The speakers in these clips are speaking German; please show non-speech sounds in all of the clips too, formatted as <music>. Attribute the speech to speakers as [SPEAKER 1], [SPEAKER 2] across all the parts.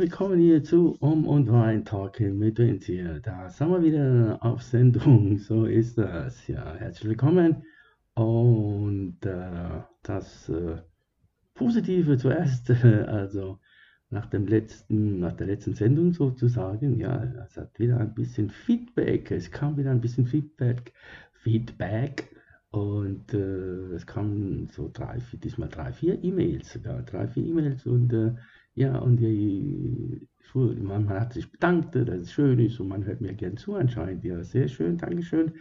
[SPEAKER 1] Willkommen hier zu Um und Wein Talking mit Vince hier. Da sind wir wieder auf Sendung, so ist das. Ja, herzlich willkommen. Und äh, das äh, Positive zuerst, äh, <laughs> also nach dem letzten, nach der letzten Sendung sozusagen, ja, es hat wieder ein bisschen Feedback, es kam wieder ein bisschen Feedback, Feedback und äh, es kamen so drei, diesmal drei, vier E-Mails sogar, drei, vier E-Mails und äh, ja, und die, man, hat sich bedankt, dass es schön ist und man hört mir gern zu anscheinend. Ja, sehr schön, Dankeschön.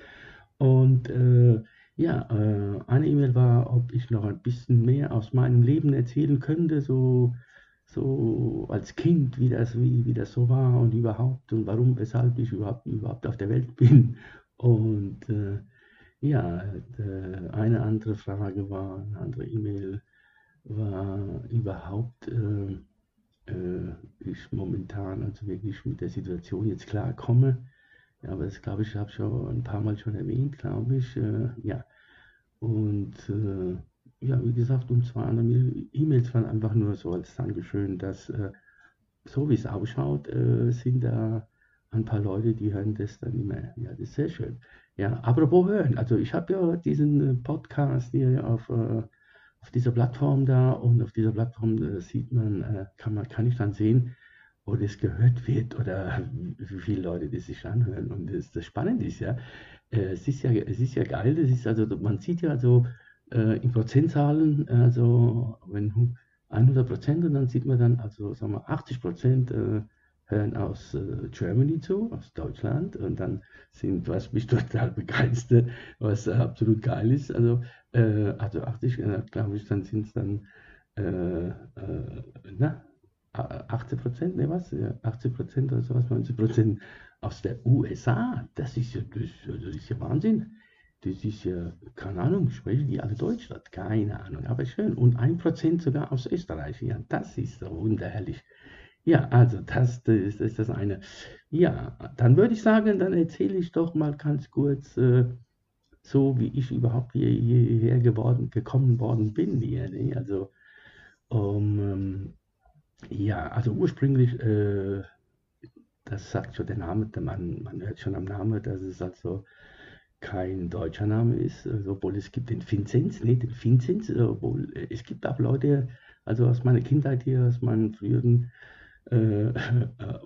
[SPEAKER 1] Und äh, ja, äh, eine E-Mail war, ob ich noch ein bisschen mehr aus meinem Leben erzählen könnte, so, so als Kind, wie das, wie, wie das so war und überhaupt und warum, weshalb ich überhaupt, überhaupt auf der Welt bin. Und äh, ja, eine andere Frage war, eine andere E-Mail war überhaupt, äh, äh, ich momentan also wirklich mit der Situation jetzt klarkomme. Ja, aber das glaube ich, habe ich schon ein paar Mal schon erwähnt, glaube ich. Äh, ja. Und äh, ja, wie gesagt, und zwar E-Mails waren einfach nur so als Dankeschön, dass äh, so wie es ausschaut, äh, sind da ein paar Leute, die hören das dann immer. Ja, das ist sehr schön. Ja, apropos hören, also ich habe ja diesen Podcast hier auf äh, auf dieser Plattform da und auf dieser Plattform äh, sieht man, äh, kann man, kann ich dann sehen, wo das gehört wird oder wie viele Leute das sich anhören. Und das, das Spannende ist ja, äh, es ist ja, es ist ja geil, das ist also, man sieht ja so äh, in Prozentzahlen, also wenn 100 Prozent und dann sieht man dann, also sagen wir 80 Prozent äh, hören aus äh, Germany zu, aus Deutschland und dann sind, was mich <laughs> total begeistert, was äh, absolut geil ist, also, äh, also 80, äh, glaube ich, dann sind es dann, äh, äh, na, 80 Prozent, ne was, ja, 80 Prozent oder sowas, 90 Prozent aus der USA, das ist ja, das, das ist ja Wahnsinn. Das ist ja, keine Ahnung, sprechen die alle Deutsch? Keine Ahnung, aber schön. Und ein Prozent sogar aus Österreich. Ja, das ist so wunderherrlich. Ja, also das, das ist das eine. Ja, dann würde ich sagen, dann erzähle ich doch mal ganz kurz, äh, so wie ich überhaupt hier, hierher geworden, gekommen worden bin hier. Ne? Also, ähm, ja, also ursprünglich, äh, das sagt schon der Name, man, man hört schon am Namen, dass es also kein deutscher Name ist, also, obwohl es gibt den Vinzenz, ne, den Vinzenz, obwohl es gibt auch Leute, also aus meiner Kindheit hier, aus meinen früheren <laughs> äh,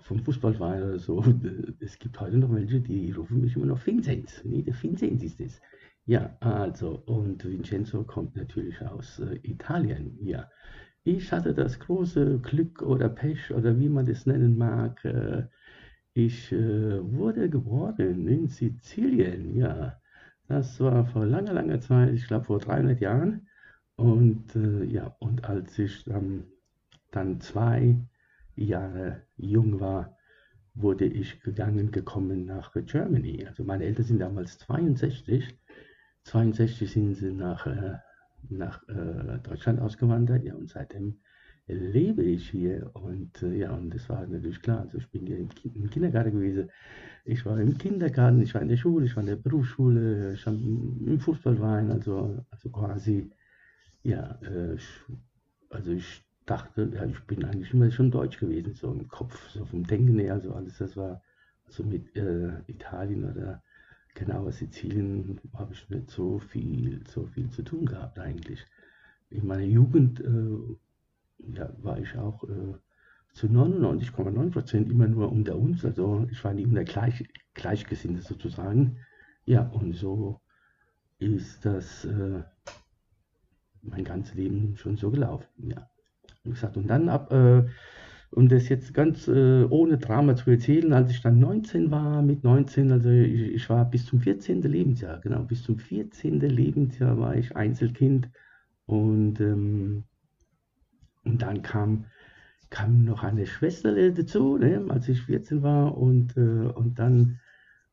[SPEAKER 1] vom Fußballverein oder so. <laughs> Es gibt heute noch welche, die rufen mich immer noch Vincenz. Nee, der Vincenz ist es. Ja, also, und Vincenzo kommt natürlich aus äh, Italien. Ja, ich hatte das große Glück oder Pech oder wie man das nennen mag. Äh, ich äh, wurde geboren in Sizilien. Ja, das war vor langer, langer Zeit, ich glaube vor 300 Jahren. Und äh, ja, und als ich ähm, dann zwei Jahre jung war, wurde ich gegangen, gekommen nach Germany. Also meine Eltern sind damals 62. 62 sind sie nach, äh, nach äh, Deutschland ausgewandert. Ja, und seitdem lebe ich hier. Und äh, ja, und das war natürlich klar. Also ich bin hier im, im, Kindergarten gewesen. Ich war im Kindergarten, ich war in der Schule, ich war in der Berufsschule, ich war im Fußballverein, also, also quasi, ja, äh, also ich dachte, ja, ich bin eigentlich immer schon deutsch gewesen, so im Kopf, so vom Denken her, so alles, das war so mit äh, Italien oder genauer Sizilien habe ich nicht so viel, so viel zu tun gehabt eigentlich. In meiner Jugend äh, ja, war ich auch äh, zu 99,9 Prozent immer nur unter uns, also ich war nie unter Gleich, Gleichgesinnte sozusagen. Ja, und so ist das äh, mein ganzes Leben schon so gelaufen, ja. Gesagt, und dann ab, äh, um das jetzt ganz äh, ohne Drama zu erzählen, als ich dann 19 war, mit 19, also ich, ich, war bis zum 14. Lebensjahr, genau, bis zum 14. Lebensjahr war ich Einzelkind und, ähm, und dann kam, kam noch eine Schwester dazu, ne, als ich 14 war und, äh, und dann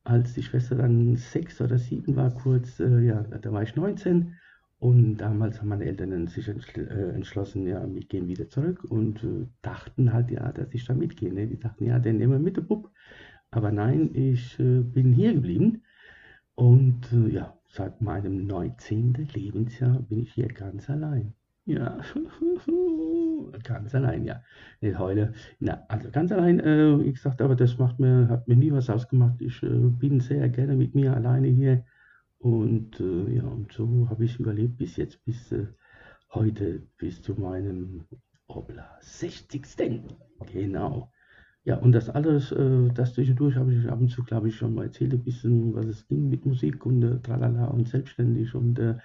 [SPEAKER 1] als die Schwester dann sechs oder sieben war, kurz, äh, ja, da war ich 19 und damals haben meine Eltern sich äh, entschlossen, ja, wir gehen wieder zurück und äh, dachten halt, ja, dass ich da mitgehe. Ne? Die dachten, ja, den nehmen wir mit, der Bub. Aber nein, ich äh, bin hier geblieben und äh, ja, seit meinem 19. Lebensjahr bin ich hier ganz allein. Ja, <laughs> ganz allein, ja. Nicht heule. Na, also ganz allein, äh, ich sagte, aber das macht mir, hat mir nie was ausgemacht. Ich äh, bin sehr gerne mit mir alleine hier. Und äh, ja, und so habe ich überlebt bis jetzt, bis äh, heute, bis zu meinem Obla 60. Genau. Ja, und das alles, äh, das zwischendurch habe ich ab und zu, glaube ich, schon mal erzählt, ein bisschen, was es ging mit Musik und äh, tralala und selbstständig und äh,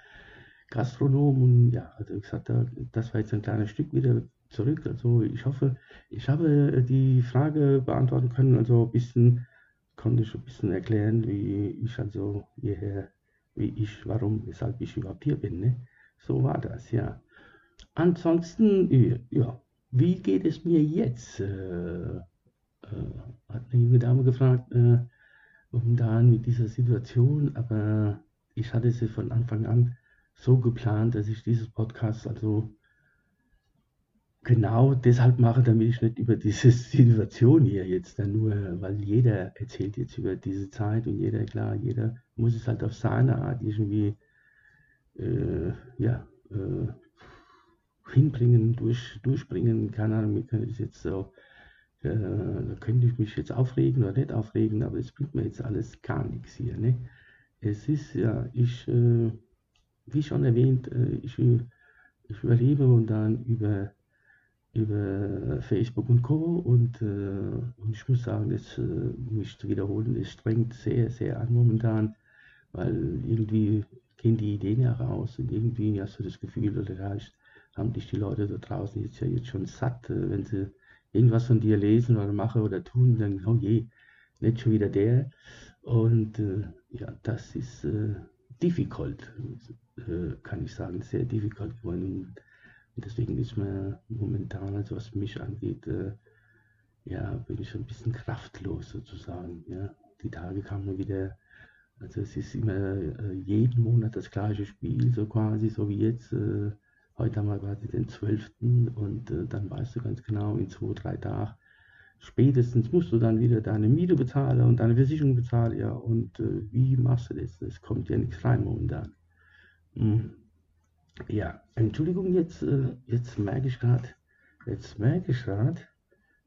[SPEAKER 1] Gastronom und ja, also ich sagte, das war jetzt ein kleines Stück wieder zurück. Also ich hoffe, ich habe die Frage beantworten können, also ein bisschen, konnte ich ein bisschen erklären, wie ich also hierher, wie ich, warum, weshalb ich überhaupt hier bin. Ne? So war das, ja. Ansonsten, ja, wie geht es mir jetzt? Äh, äh, hat eine junge Dame gefragt, äh, momentan mit dieser Situation, aber ich hatte sie von Anfang an so geplant, dass ich dieses Podcast also genau deshalb mache, damit ich nicht über diese <laughs> Situation hier jetzt dann nur, weil jeder erzählt jetzt über diese Zeit und jeder, klar, jeder muss es halt auf seine Art irgendwie äh, ja, äh, hinbringen, durch, durchbringen. Keine Ahnung, mir könnte ich jetzt so, äh, da könnte ich mich jetzt aufregen oder nicht aufregen, aber es bringt mir jetzt alles gar nichts hier. Ne? Es ist ja, ich äh, wie schon erwähnt, äh, ich, ich überlebe und dann über, über Facebook und Co. Und, äh, und ich muss sagen, das, äh, mich zu wiederholen, es strengt sehr, sehr an momentan, weil irgendwie gehen die Ideen heraus und irgendwie hast du das Gefühl, oder hast, haben dich die Leute da draußen jetzt ja jetzt schon satt, wenn sie irgendwas von dir lesen oder machen oder tun, dann, oh je, nicht schon wieder der. Und äh, ja, das ist äh, difficult äh, kann ich sagen, sehr difficult geworden. Und deswegen ist mir momentan, also was mich angeht, äh, ja, bin ich ein bisschen kraftlos sozusagen. Ja. Die Tage kamen wieder, also es ist immer äh, jeden Monat das gleiche Spiel, so quasi, so wie jetzt. Äh, heute haben wir quasi den 12. und äh, dann weißt du ganz genau, in zwei, drei Tagen spätestens musst du dann wieder deine Miete bezahlen und deine Versicherung bezahlen, ja, und äh, wie machst du das? Es kommt ja nichts rein momentan. Hm. Ja, Entschuldigung, jetzt, äh, jetzt merke ich gerade, jetzt merke ich gerade,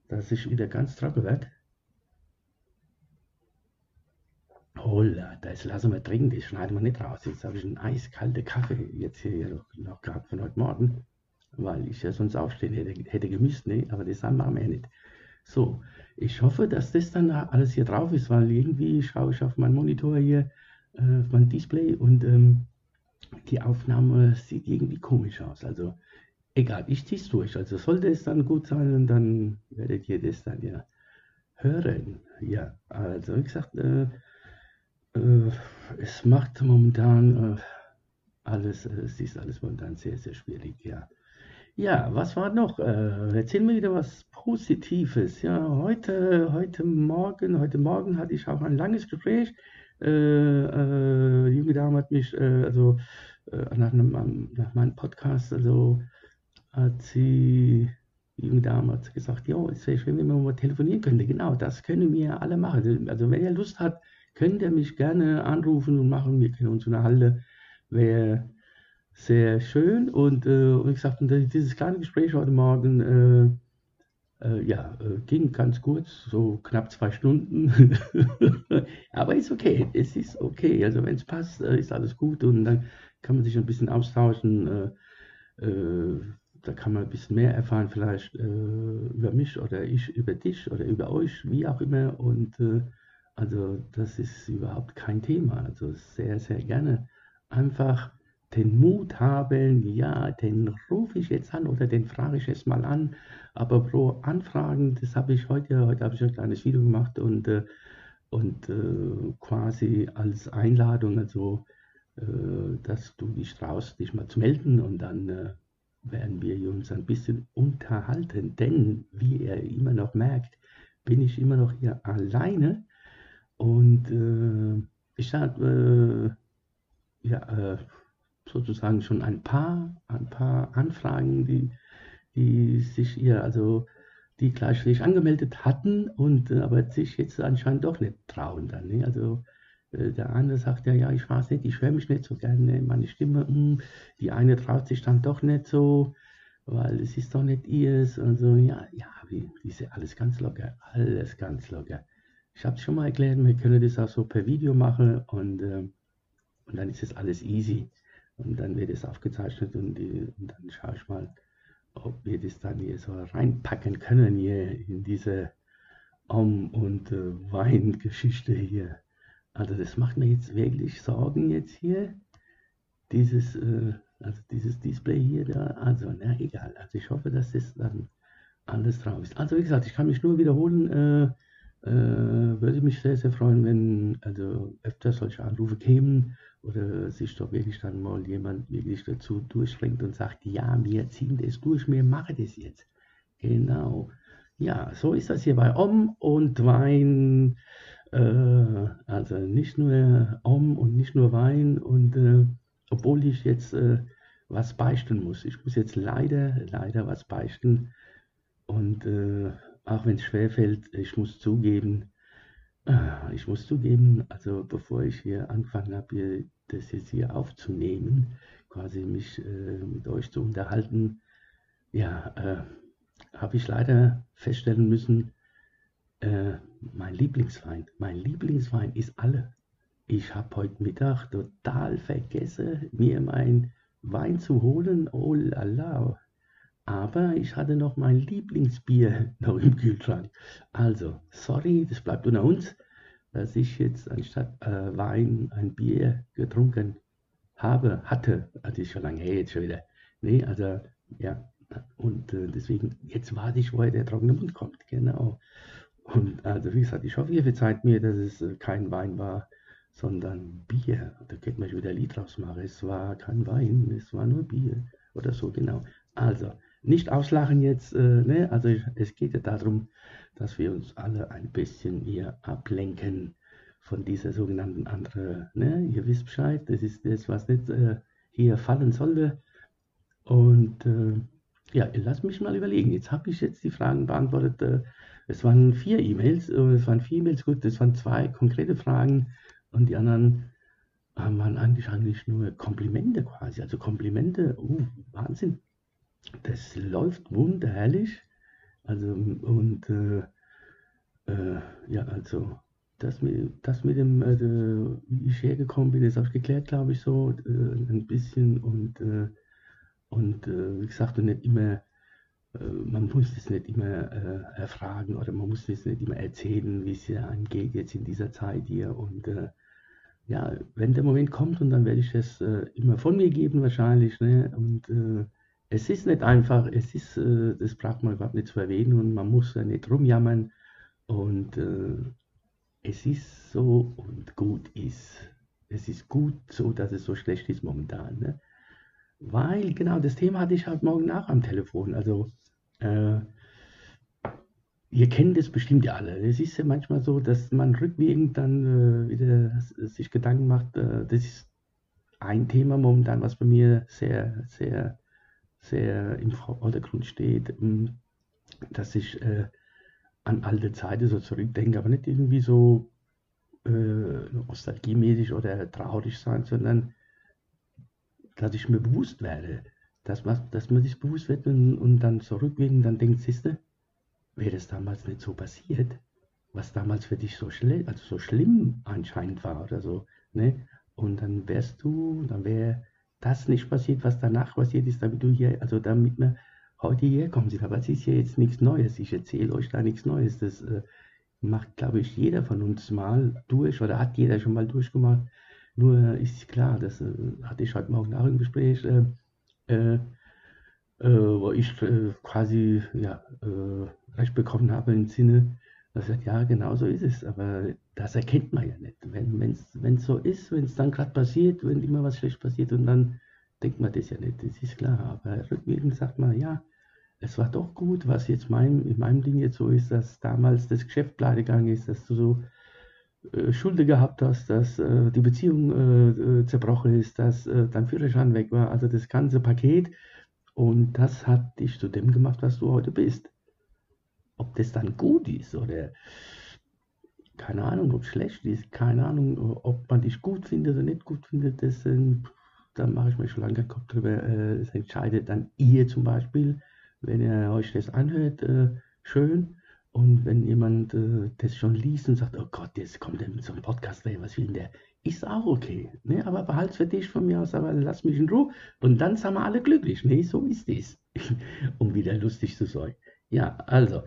[SPEAKER 1] dass ich wieder ganz trocken werde. Holla, das lassen wir trinken, das schneiden wir nicht raus. Jetzt habe ich einen eiskalten Kaffee jetzt hier noch, gehabt von heute Morgen, weil ich ja sonst aufstehen hätte, hätte gemüsst, ne? aber das machen wir ja nicht. So, ich hoffe, dass das dann alles hier drauf ist, weil irgendwie schaue ich auf meinen Monitor hier, äh, auf mein Display und ähm, die Aufnahme sieht irgendwie komisch aus. Also egal, ich ziehe es durch. Also sollte es dann gut sein, dann werdet ihr das dann ja hören. Ja, also wie gesagt, äh, äh, es macht momentan äh, alles, äh, es ist alles momentan sehr, sehr schwierig, ja. Ja, was war noch? Äh, erzähl mir wieder was Positives. Ja, heute, heute Morgen, heute Morgen hatte ich auch ein langes Gespräch äh, äh, junge Dame hat mich, äh, also nach, einem, nach meinem Podcast, also hat sie, die junge Dame hat gesagt, ja, es wäre schön, wenn wir mal telefonieren könnten. Genau, das können wir alle machen. Also wenn ihr Lust habt, könnt ihr mich gerne anrufen und machen. Wir können uns unterhalten. Wäre sehr schön. Und, äh, und ich dieses kleine Gespräch heute Morgen, äh, äh, ja, äh, ging ganz kurz, so knapp zwei Stunden. <laughs> Aber ist okay, es ist okay. Also wenn es passt, äh, ist alles gut und dann kann man sich ein bisschen austauschen. Äh, äh, da kann man ein bisschen mehr erfahren, vielleicht über mich oder ich über dich oder über euch, wie auch immer. Und also das ist überhaupt kein Thema. Also sehr, sehr gerne einfach den Mut haben, ja, den rufe ich jetzt an oder den frage ich jetzt mal an. Aber pro Anfragen, das habe ich heute, heute habe ich ein kleines Video gemacht und, äh, und äh, quasi als Einladung, also äh, dass du dich traust, dich mal zu melden und dann äh, werden wir uns ein bisschen unterhalten. Denn, wie ihr immer noch merkt, bin ich immer noch hier alleine Und äh, ich äh, ja, sozusagen schon ein paar, ein paar Anfragen, die, die sich hier, also die gleich sich angemeldet hatten und äh, aber sich jetzt anscheinend doch nicht trauen dann. Ne? Also äh, der eine sagt ja, ja, ich weiß nicht, ich höre mich nicht so gerne, meine Stimme, mh. Hm, die eine traut sich dann doch nicht so, weil es ist doch nicht ihrs und so, ja, ja, wie, diese alles ganz locker, alles ganz locker. Ich habe es schon mal erklärt, wir können das auch so per Video machen und, äh, und dann ist es alles easy. Und dann wird es aufgezeichnet und, die, und dann schaue ich mal, ob wir das dann hier so reinpacken können hier in diese Om- und äh, Weingeschichte hier. Also das macht mir jetzt wirklich Sorgen jetzt hier. Dieses, äh, also dieses Display hier da, also na egal. Also ich hoffe, dass das dann alles drauf ist. Also wie gesagt, ich kann mich nur wiederholen. Äh, äh, würde mich sehr, sehr freuen, wenn also öfter solche Anrufe kämen oder sich doch wirklich dann mal jemand wirklich dazu durchschränkt und sagt, ja, wir ziehen das durch, wir machen das jetzt. Genau. Ja, so ist das hier bei Om und Wein. Äh, also nicht nur Om und nicht nur Wein und äh, obwohl ich jetzt äh, was beichten muss. Ich muss jetzt leider, leider was beichten. Und äh, auch wenn es schwerfällt, ich muss zugeben, äh, ich muss zugeben, also bevor ich hier angefangen habe, das jetzt hier aufzunehmen, quasi mich äh, mit euch zu unterhalten, ja, äh, habe ich leider feststellen müssen, äh, mein Lieblingswein, mein Lieblingswein ist alle. Ich habe heute Mittag total vergessen, mir mein Wein zu holen. Oh la la. Aber ich hatte noch mein Lieblingsbier <laughs> noch im Kühlschrank. Also, sorry, das bleibt unter uns dass ich jetzt anstatt äh, Wein ein Bier getrunken habe, hatte, also ist schon lange her jetzt schon wieder. Nee, also ja, und äh, deswegen, jetzt warte ich, woher der trockene Mund kommt, genau. Und also wie gesagt, ich hoffe, ihr verzeiht mir, dass es äh, kein Wein war, sondern Bier. Da könnte man wieder ein Lied draus machen. Es war kein Wein, es war nur Bier oder so, genau. Also, nicht auslachen jetzt, äh, ne? also es geht ja darum, dass wir uns alle ein bisschen hier ablenken von dieser sogenannten andere, ne? ihr wisst Bescheid, das ist das, was nicht äh, hier fallen sollte. Und äh, ja, lass mich mal überlegen. Jetzt habe ich jetzt die Fragen beantwortet. Äh, es waren vier E-Mails, äh, es waren vier E-Mails, gut, es waren zwei konkrete Fragen und die anderen äh, waren eigentlich, eigentlich nur Komplimente quasi. Also Komplimente, uh, Wahnsinn das läuft wunderherrlich. Also, und äh, äh, ja, also, das mit, das mit dem, äh, wie ich hergekommen bin, ist auch geklärt, glaube ich, so äh, ein bisschen. Und, äh, und äh, wie gesagt, und nicht immer, man muss es nicht immer erfragen oder man muss es nicht immer erzählen, wie es ja angeht jetzt in dieser Zeit hier. Und ja, wenn der Moment kommt und dann werde ich das immer von mir geben wahrscheinlich. Ne? Und es ist nicht einfach, es ist, äh, das braucht man überhaupt nicht zu erwähnen und man muss ja nicht rumjammern und äh, es ist so und gut ist. Es ist gut so, dass es so schlecht ist momentan. Ne? Weil, genau, das Thema hatte ich halt morgen nach am Telefon. Also, äh, ihr kennt es bestimmt ja alle. Es ist ja manchmal so, dass man rückwirkend dann äh, wieder sich Gedanken macht, äh, das ist ein Thema momentan, was bei mir sehr, sehr sehr im Vordergrund steht, ähm, dass ich äh, an alte Zeiten so zurückdenke, aber nicht irgendwie so äh, nostalgiemäßig oder traurig sein, sondern dass ich mir bewusst werde, dass man, dass man sich bewusst wird und, und dann zurückwirkend dann denkt, siehste, wäre das damals nicht so passiert, was damals für dich so, schl also so schlimm anscheinend war oder so, ne? Und dann wärst du, dann wäre das nicht passiert, was danach passiert ist, damit du hier, also damit wir heute hierher kommen sind. Aber es ist ja jetzt nichts Neues. Ich erzähle euch da nichts Neues. Das äh, macht, glaube ich, jeder von uns mal durch oder hat jeder schon mal durchgemacht. Nur ist klar, das äh, hatte ich heute Morgen auch im Gespräch, äh, äh, äh wo ich äh, quasi ja, recht bekommen habe im Sinne, er sagt, ja, genau so ist es, aber das erkennt man ja nicht. Wenn es so ist, wenn es dann gerade passiert, wenn immer was schlecht passiert und dann denkt man das ja nicht, das ist klar. Aber rückwirkend sagt man, ja, es war doch gut, was jetzt mein, in meinem Ding jetzt so ist, dass damals das Geschäft pleite gegangen ist, dass du so äh, Schulden gehabt hast, dass äh, die Beziehung äh, äh, zerbrochen ist, dass äh, dein Führerschein weg war, also das ganze Paket. Und das hat dich zu dem gemacht, was du heute bist. Ob das dann gut ist oder keine Ahnung, ob es schlecht ist, keine Ahnung, ob man dich gut findet oder nicht gut findet, das, da mache ich mir schon lange keinen Kopf drüber. Äh, das entscheidet dann ihr zum Beispiel, wenn ihr euch das anhört, äh, schön. Und wenn jemand äh, das schon liest und sagt, oh Gott, jetzt kommt mit so einem Podcast, was will denn der? Ist auch okay. Ne? Aber behalte es für dich von mir aus, aber lass mich in Ruhe. Und dann sind wir alle glücklich. Ne? So ist es. <laughs> um wieder lustig zu sein. Ja, also,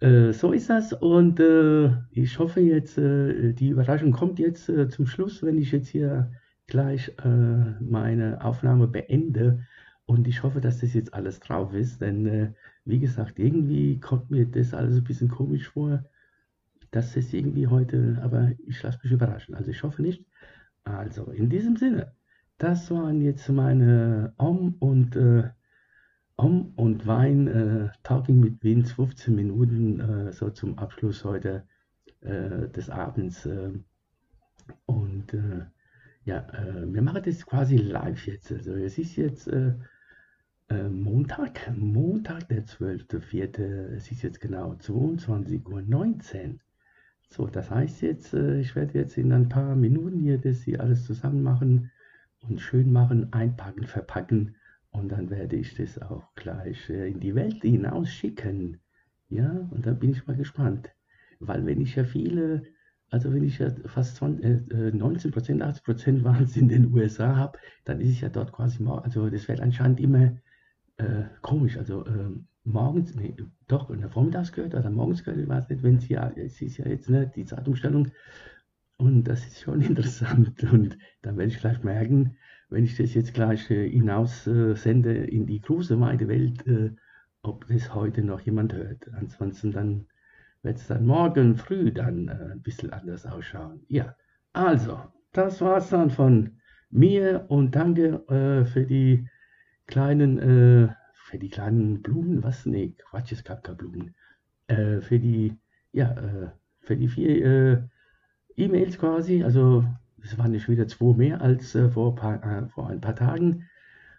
[SPEAKER 1] äh, so ist das. Und äh, ich hoffe jetzt, äh, die Überraschung kommt jetzt äh, zum Schluss, wenn ich jetzt hier gleich äh, meine Aufnahme beende. Und ich hoffe, dass das jetzt alles drauf ist, denn wie gesagt, irgendwie kommt mir das alles ein bisschen komisch vor, dass es irgendwie heute, aber ich lasse mich überraschen. Also ich hoffe nicht. Also in diesem Sinne, das waren jetzt meine Om und äh, Om und Wein äh, Talking mit Vince 15 Minuten äh, so zum Abschluss heute äh, des Abends. Äh, und äh, ja, wir machen das quasi live jetzt. Also es ist jetzt äh, Montag, Montag, der 12.04. Es ist jetzt genau 22.19 Uhr. So, das heißt jetzt, äh, ich werde jetzt in ein paar Minuten hier das hier alles zusammen machen und schön machen, einpacken, verpacken und dann werde ich das auch gleich äh, in die Welt hinaus schicken. Ja, und da bin ich mal gespannt. Weil wenn ich ja viele, also wenn ich ja fast 20, äh, 19%, 80% waren in den USA habe, dann ist es ja dort quasi, also das wird anscheinend immer äh, komisch, also äh, morgens, nee, doch, in der Vormittags gehört oder morgens gehört, ich weiß nicht, wenn es ja, es ist ja jetzt ne, die Zeitumstellung und das ist schon <laughs> interessant und dann werde ich gleich merken, wenn ich das jetzt gleich äh, hinaus äh, sende in die große, weite Welt, äh, ob das heute noch jemand hört. Ansonsten dann wird es dann morgen früh dann äh, ein bisschen anders ausschauen. Ja, also, das war es dann von mir und danke äh, für die kleinen, äh, für die kleinen Blumen, was? Nee, Quatsch, es gab keine Blumen. Für die, ja, für die vier E-Mails quasi, also es waren nicht wieder zwei mehr als äh, vor, paar, äh, vor ein paar Tagen.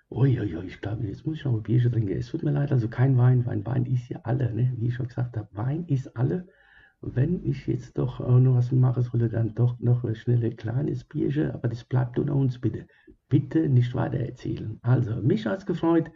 [SPEAKER 1] Uiuiui, ich glaube, jetzt muss ich noch ein Bierchen trinken. Es tut mir leid, also kein Wein, weil Wein ist ja alle, ne? wie ich schon gesagt habe, Wein ist alle. Wenn ich jetzt doch noch was machen sollte, dann doch noch ein schnelles kleines Bierchen, aber das bleibt unter uns bitte bitte nicht weiter erzählen. Also, mich hat es gefreut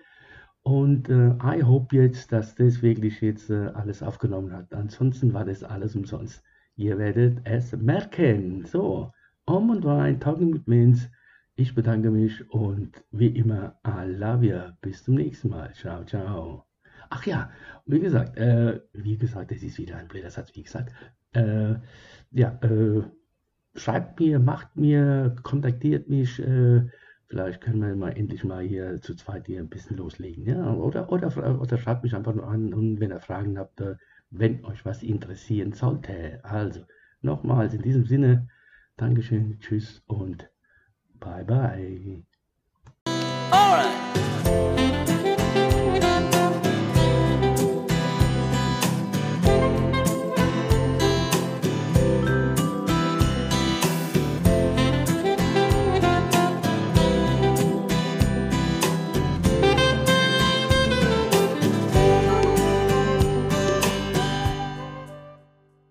[SPEAKER 1] und äh, I hope jetzt, dass das wirklich jetzt äh, alles aufgenommen hat. Ansonsten war das alles umsonst. Ihr werdet es merken. So, Om und Wein, Talking mit Vince. Ich bedanke mich und wie immer, I love you. Bis zum nächsten Mal. Ciao, ciao. Ach ja, wie gesagt, äh, wie gesagt, das ist wieder ein blöder Satz, wie gesagt. Äh, ja, äh, schreibt mir, macht mir, kontaktiert mich. Äh, vielleicht können wir mal endlich mal hier zu zweit hier ein bisschen loslegen. Ja? Oder, oder, oder schreibt mich einfach nur an und wenn ihr Fragen habt, äh, wenn euch was interessieren sollte. Also nochmals in diesem Sinne, Dankeschön, tschüss und bye bye. Alright.